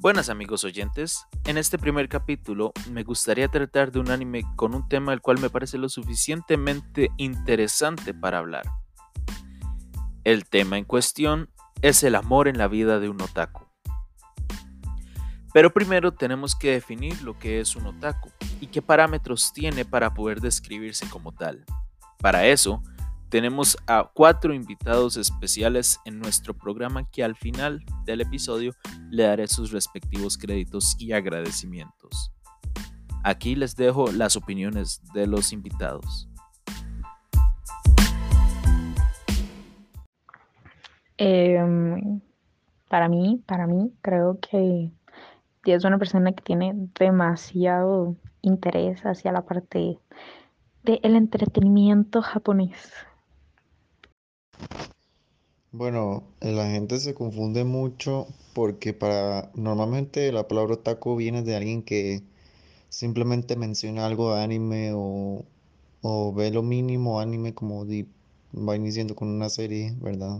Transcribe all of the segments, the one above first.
Buenas amigos oyentes, en este primer capítulo me gustaría tratar de un anime con un tema el cual me parece lo suficientemente interesante para hablar. El tema en cuestión es el amor en la vida de un otaku. Pero primero tenemos que definir lo que es un otaku y qué parámetros tiene para poder describirse como tal. Para eso, tenemos a cuatro invitados especiales en nuestro programa que al final del episodio le daré sus respectivos créditos y agradecimientos. Aquí les dejo las opiniones de los invitados. Em, para mí, para mí, creo que es una persona que tiene demasiado interés hacia la parte del entretenimiento japonés. Bueno, la gente se confunde mucho porque para normalmente la palabra otaku viene de alguien que simplemente menciona algo de anime o, o ve lo mínimo anime como va iniciando con una serie, ¿verdad?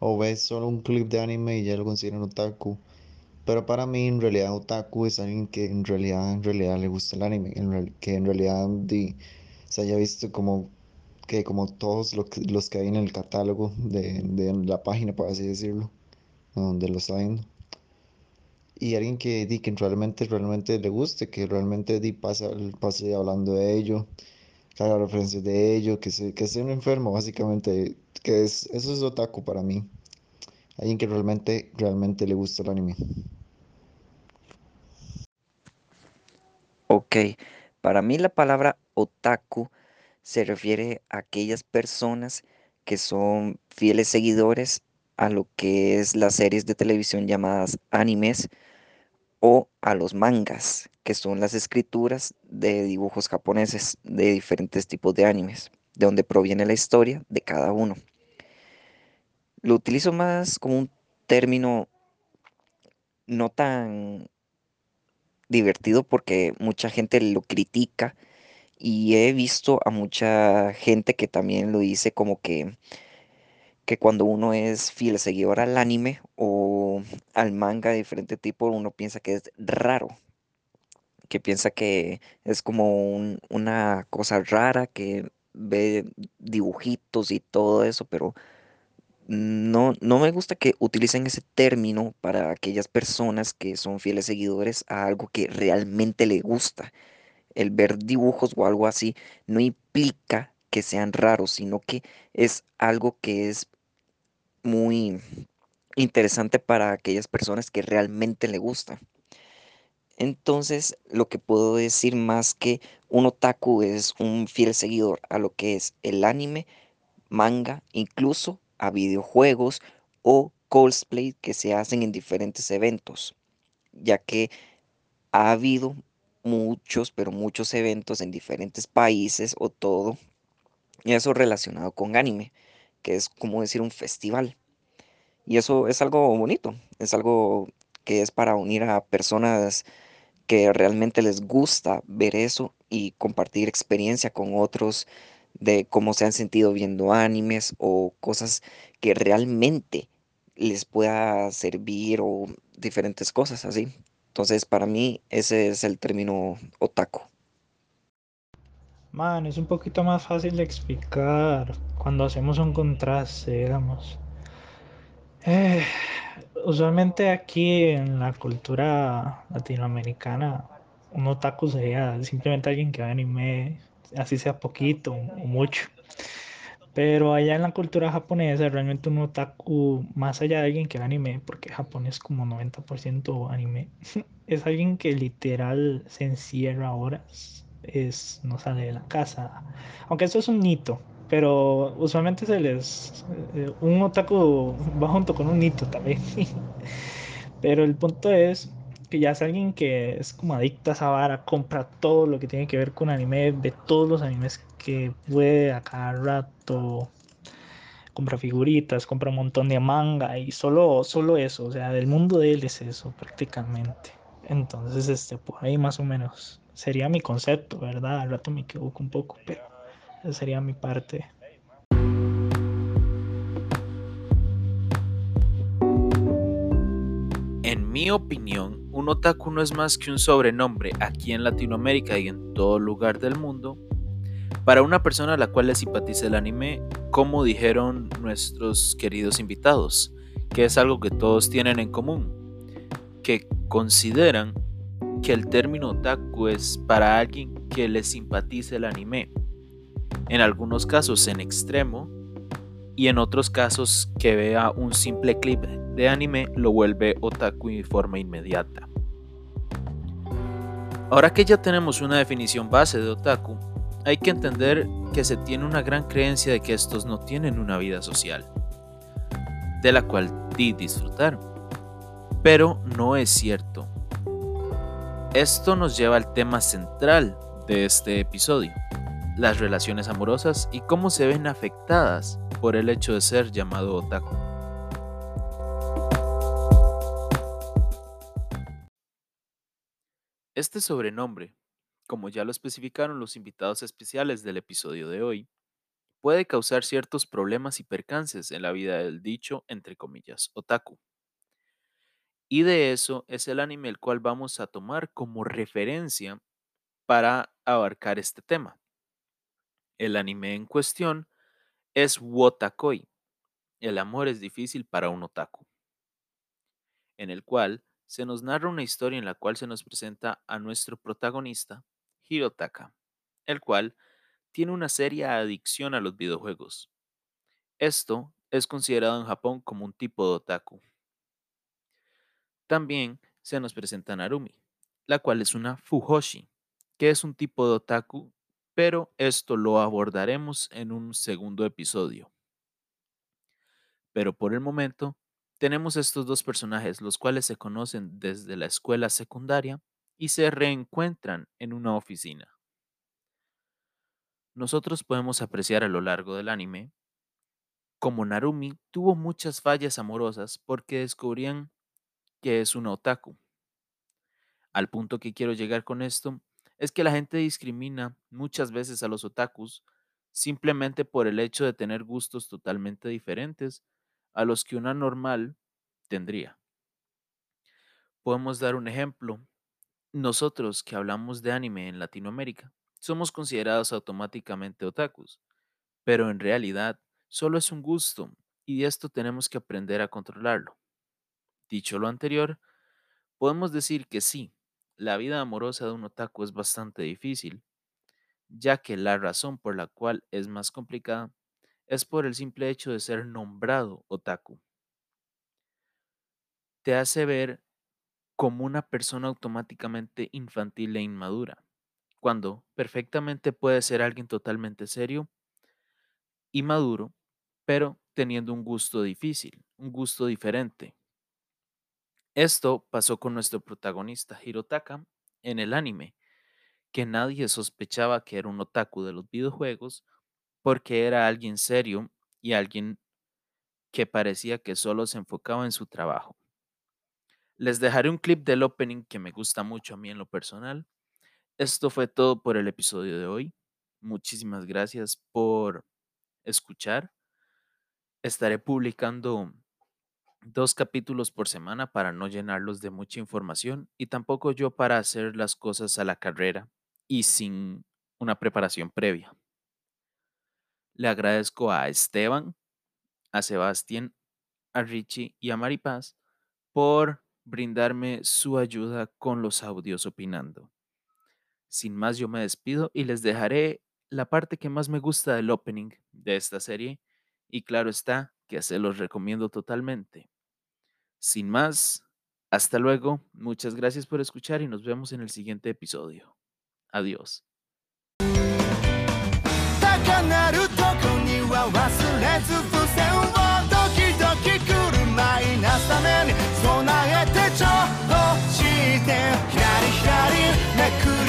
O ve solo un clip de anime y ya lo consideran otaku. Pero para mí en realidad otaku es alguien que en realidad, en realidad le gusta el anime, que en realidad se haya visto como que como todos los que hay en el catálogo de, la página, por así decirlo, donde lo está viendo. Y alguien que, di, que realmente, realmente le guste, que realmente di, pasa, pase hablando de ello, que haga referencias de ello, que, se, que sea un enfermo, básicamente, que es, eso es otaku para mí. Alguien que realmente, realmente le gusta el anime. Ok, para mí la palabra otaku se refiere a aquellas personas que son fieles seguidores a lo que es las series de televisión llamadas animes o a los mangas, que son las escrituras de dibujos japoneses de diferentes tipos de animes, de donde proviene la historia de cada uno. Lo utilizo más como un término no tan divertido porque mucha gente lo critica y he visto a mucha gente que también lo dice como que, que cuando uno es fiel seguidor al anime o al manga de diferente tipo, uno piensa que es raro, que piensa que es como una cosa rara, que ve dibujitos y todo eso, pero no, no me gusta que utilicen ese término para aquellas personas que son fieles seguidores a algo que realmente le gusta el ver dibujos o algo así no implica que sean raros, sino que es algo que es muy interesante para aquellas personas que realmente le gusta. Entonces, lo que puedo decir más que un otaku es un fiel seguidor a lo que es el anime, manga, incluso a videojuegos o cosplay que se hacen en diferentes eventos, ya que ha habido muchos, pero muchos eventos en diferentes países o todo. Y eso relacionado con anime, que es como decir un festival. Y eso es algo bonito, es algo que es para unir a personas que realmente les gusta ver eso y compartir experiencia con otros de cómo se han sentido viendo animes o cosas que realmente les pueda servir o diferentes cosas así. Entonces, para mí, ese es el término otaku. Man, es un poquito más fácil de explicar cuando hacemos un contraste, digamos. Eh, usualmente aquí en la cultura latinoamericana, un otaku sería simplemente alguien que anime, así sea poquito o mucho. Pero allá en la cultura japonesa, realmente un otaku, más allá de alguien que ve anime, porque Japón es como 90% anime, es alguien que literal se encierra horas, es, no sale de la casa. Aunque eso es un hito, pero usualmente se les... Eh, un otaku va junto con un hito también. pero el punto es que ya es alguien que es como adicta a esa vara, compra todo lo que tiene que ver con anime, ve todos los animes que puede a cada rato, compra figuritas, compra un montón de manga y solo, solo eso, o sea, del mundo de él es eso prácticamente. Entonces, este, por ahí más o menos sería mi concepto, ¿verdad? Al rato me equivoco un poco, pero esa sería mi parte. En mi opinión, un otaku no es más que un sobrenombre aquí en Latinoamérica y en todo lugar del mundo para una persona a la cual le simpatiza el anime, como dijeron nuestros queridos invitados, que es algo que todos tienen en común, que consideran que el término otaku es para alguien que le simpatice el anime, en algunos casos en extremo y en otros casos que vea un simple clip de anime lo vuelve otaku de forma inmediata. Ahora que ya tenemos una definición base de otaku, hay que entender que se tiene una gran creencia de que estos no tienen una vida social, de la cual di disfrutar. Pero no es cierto. Esto nos lleva al tema central de este episodio, las relaciones amorosas y cómo se ven afectadas por el hecho de ser llamado otaku. Este sobrenombre, como ya lo especificaron los invitados especiales del episodio de hoy, puede causar ciertos problemas y percances en la vida del dicho, entre comillas, otaku. Y de eso es el anime el cual vamos a tomar como referencia para abarcar este tema. El anime en cuestión es Wotakoi, El amor es difícil para un otaku, en el cual se nos narra una historia en la cual se nos presenta a nuestro protagonista, Hirotaka, el cual tiene una seria adicción a los videojuegos. Esto es considerado en Japón como un tipo de otaku. También se nos presenta Narumi, la cual es una Fujoshi, que es un tipo de otaku, pero esto lo abordaremos en un segundo episodio. Pero por el momento, tenemos estos dos personajes, los cuales se conocen desde la escuela secundaria y se reencuentran en una oficina. Nosotros podemos apreciar a lo largo del anime como Narumi tuvo muchas fallas amorosas porque descubrían que es una otaku. Al punto que quiero llegar con esto es que la gente discrimina muchas veces a los otakus simplemente por el hecho de tener gustos totalmente diferentes a los que una normal tendría. Podemos dar un ejemplo. Nosotros que hablamos de anime en Latinoamérica somos considerados automáticamente otakus, pero en realidad solo es un gusto y de esto tenemos que aprender a controlarlo. Dicho lo anterior, podemos decir que sí, la vida amorosa de un otaku es bastante difícil, ya que la razón por la cual es más complicada es por el simple hecho de ser nombrado otaku. Te hace ver como una persona automáticamente infantil e inmadura, cuando perfectamente puede ser alguien totalmente serio y maduro, pero teniendo un gusto difícil, un gusto diferente. Esto pasó con nuestro protagonista Hirotaka en el anime, que nadie sospechaba que era un otaku de los videojuegos porque era alguien serio y alguien que parecía que solo se enfocaba en su trabajo. Les dejaré un clip del opening que me gusta mucho a mí en lo personal. Esto fue todo por el episodio de hoy. Muchísimas gracias por escuchar. Estaré publicando dos capítulos por semana para no llenarlos de mucha información y tampoco yo para hacer las cosas a la carrera y sin una preparación previa. Le agradezco a Esteban, a Sebastián, a Richie y a Maripaz por brindarme su ayuda con los audios opinando. Sin más, yo me despido y les dejaré la parte que más me gusta del opening de esta serie y claro está que se los recomiendo totalmente. Sin más, hasta luego, muchas gracias por escuchar y nos vemos en el siguiente episodio. Adiós. Me